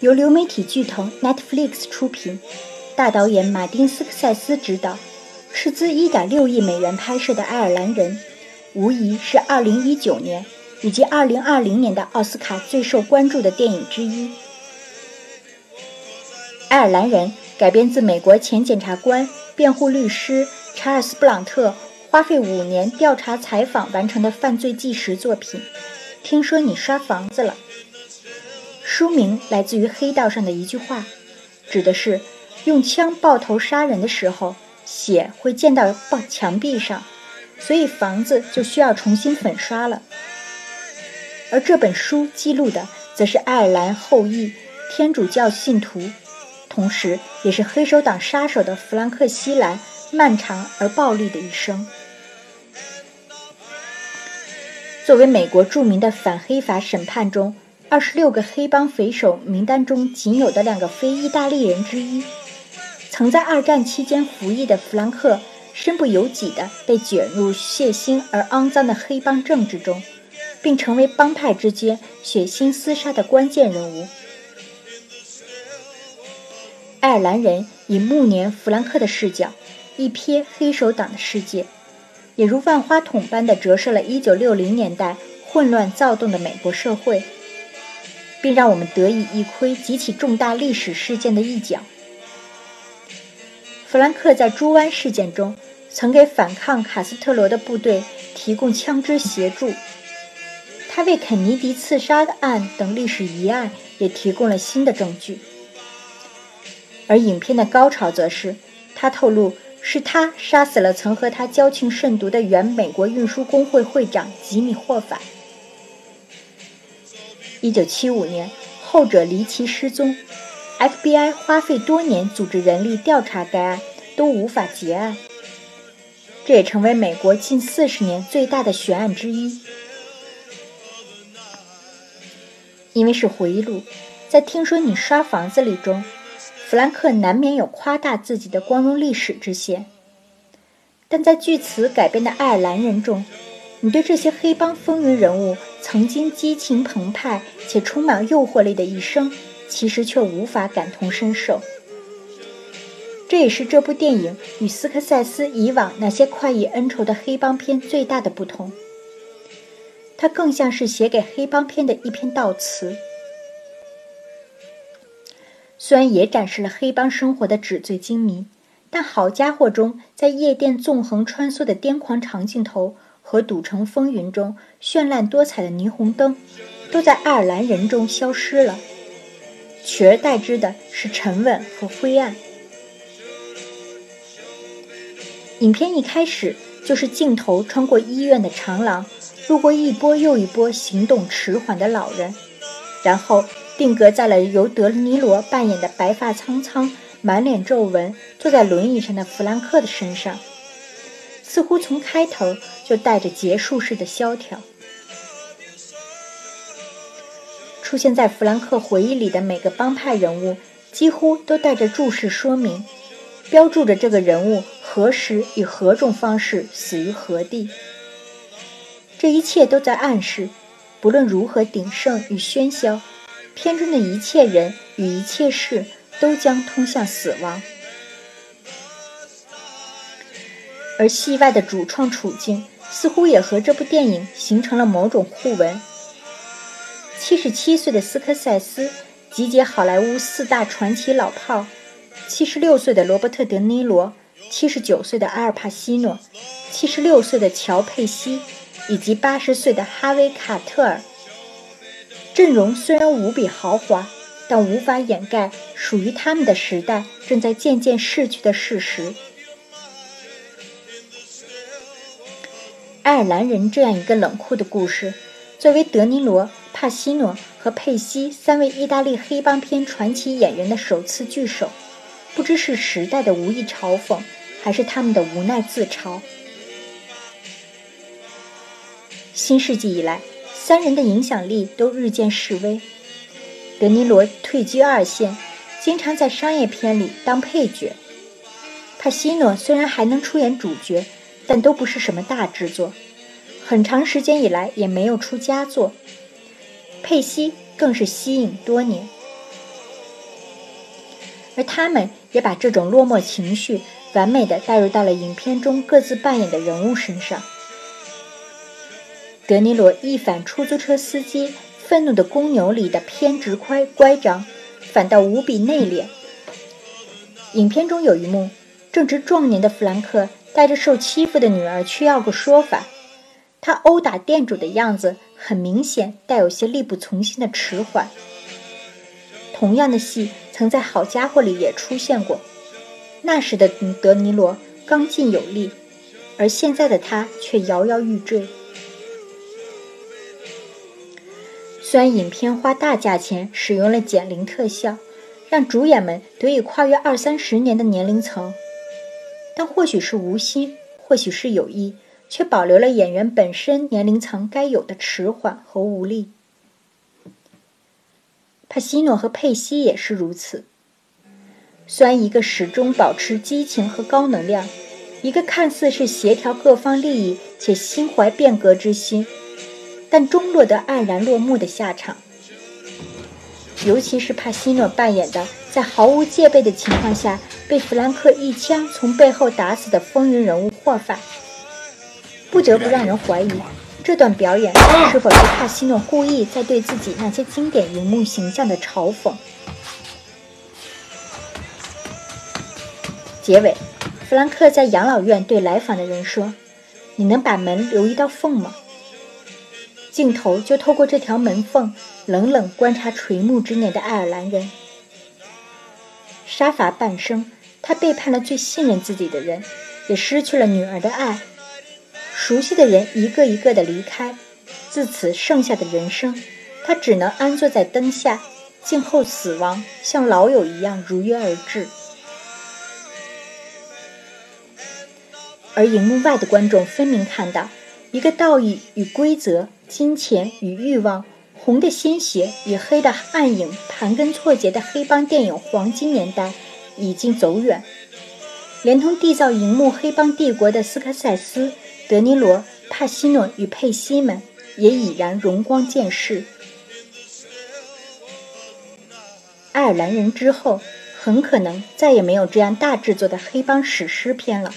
由流媒体巨头 Netflix 出品，大导演马丁斯科塞斯执导，斥资1.6亿美元拍摄的《爱尔兰人》，无疑是2019年以及2020年的奥斯卡最受关注的电影之一。《爱尔兰人》改编自美国前检察官、辩护律师查尔斯·布朗特花费五年调查采访完成的犯罪纪实作品。听说你刷房子了。书名来自于黑道上的一句话，指的是用枪爆头杀人的时候，血会溅到墙壁上，所以房子就需要重新粉刷了。而这本书记录的，则是爱尔兰后裔天主教信徒，同时也是黑手党杀手的弗兰克·西兰漫长而暴力的一生。作为美国著名的反黑法审判中。二十六个黑帮匪首名单中仅有的两个非意大利人之一，曾在二战期间服役的弗兰克，身不由己地被卷入血腥而肮脏的黑帮政治中，并成为帮派之间血腥厮杀的关键人物。爱尔兰人以暮年弗兰克的视角，一瞥黑手党的世界，也如万花筒般地折射了1960年代混乱躁动的美国社会。并让我们得以一窥几起重大历史事件的一角。弗兰克在猪湾事件中曾给反抗卡斯特罗的部队提供枪支协助，他为肯尼迪刺杀案等历史疑案也提供了新的证据。而影片的高潮则是，他透露是他杀死了曾和他交情甚笃的原美国运输工会会长吉米霍法。一九七五年，后者离奇失踪，FBI 花费多年组织人力调查该案，都无法结案。这也成为美国近四十年最大的悬案之一。因为是回忆录，在听说你刷房子里中，弗兰克难免有夸大自己的光荣历史之嫌。但在据此改编的爱尔兰人中，你对这些黑帮风云人物曾经激情澎湃且充满诱惑力的一生，其实却无法感同身受。这也是这部电影与斯科塞斯以往那些快意恩仇的黑帮片最大的不同。它更像是写给黑帮片的一篇悼词。虽然也展示了黑帮生活的纸醉金迷，但好家伙中在夜店纵横穿梭的癫狂长镜头。和《赌城风云》中绚烂多彩的霓虹灯，都在爱尔兰人中消失了，取而代之的是沉稳和灰暗。影片一开始就是镜头穿过医院的长廊，路过一波又一波行动迟缓的老人，然后定格在了由德尼罗扮演的白发苍苍、满脸皱纹、坐在轮椅上的弗兰克的身上。似乎从开头就带着结束式的萧条。出现在弗兰克回忆里的每个帮派人物，几乎都带着注释说明，标注着这个人物何时以何种方式死于何地。这一切都在暗示，不论如何鼎盛与喧嚣，片中的一切人与一切事都将通向死亡。而戏外的主创处境似乎也和这部电影形成了某种互文。七十七岁的斯科塞斯集结好莱坞四大传奇老炮：七十六岁的罗伯特·德尼罗，七十九岁的阿尔帕西诺，七十六岁的乔·佩西，以及八十岁的哈维·卡特尔。阵容虽然无比豪华，但无法掩盖属于他们的时代正在渐渐逝去的事实。爱尔兰人这样一个冷酷的故事，作为德尼罗、帕西诺和佩西三位意大利黑帮片传奇演员的首次聚首，不知是时代的无意嘲讽，还是他们的无奈自嘲。新世纪以来，三人的影响力都日渐式微。德尼罗退居二线，经常在商业片里当配角。帕西诺虽然还能出演主角，但都不是什么大制作，很长时间以来也没有出佳作。佩西更是息影多年，而他们也把这种落寞情绪完美的带入到了影片中各自扮演的人物身上。德尼罗一反出租车司机愤怒的公牛里的偏执乖乖张，反倒无比内敛。影片中有一幕，正值壮年的弗兰克带着受欺负的女儿去要个说法，他殴打店主的样子很明显带有些力不从心的迟缓。同样的戏曾在《好家伙》里也出现过，那时的德尼罗刚劲有力，而现在的他却摇摇欲坠。虽然影片花大价钱使用了减龄特效，让主演们得以跨越二三十年的年龄层，但或许是无心，或许是有意，却保留了演员本身年龄层该有的迟缓和无力。帕西诺和佩西也是如此。虽然一个始终保持激情和高能量，一个看似是协调各方利益且心怀变革之心。但终落得黯然落幕的下场，尤其是帕西诺扮演的在毫无戒备的情况下被弗兰克一枪从背后打死的风云人物霍法，不得不让人怀疑这段表演是否是帕西诺故意在对自己那些经典荧幕形象的嘲讽。结尾，弗兰克在养老院对来访的人说：“你能把门留一道缝吗？”镜头就透过这条门缝，冷冷观察垂暮之年的爱尔兰人。杀伐半生，他背叛了最信任自己的人，也失去了女儿的爱。熟悉的人一个一个的离开，自此剩下的人生，他只能安坐在灯下，静候死亡，像老友一样如约而至。而荧幕外的观众分明看到，一个道义与规则。金钱与欲望，红的鲜血与黑的暗影，盘根错节的黑帮电影黄金年代已经走远，连同缔造荧幕黑帮帝国的斯科塞斯、德尼罗、帕西诺与佩西们也已然荣光渐逝。爱尔兰人之后，很可能再也没有这样大制作的黑帮史诗片了。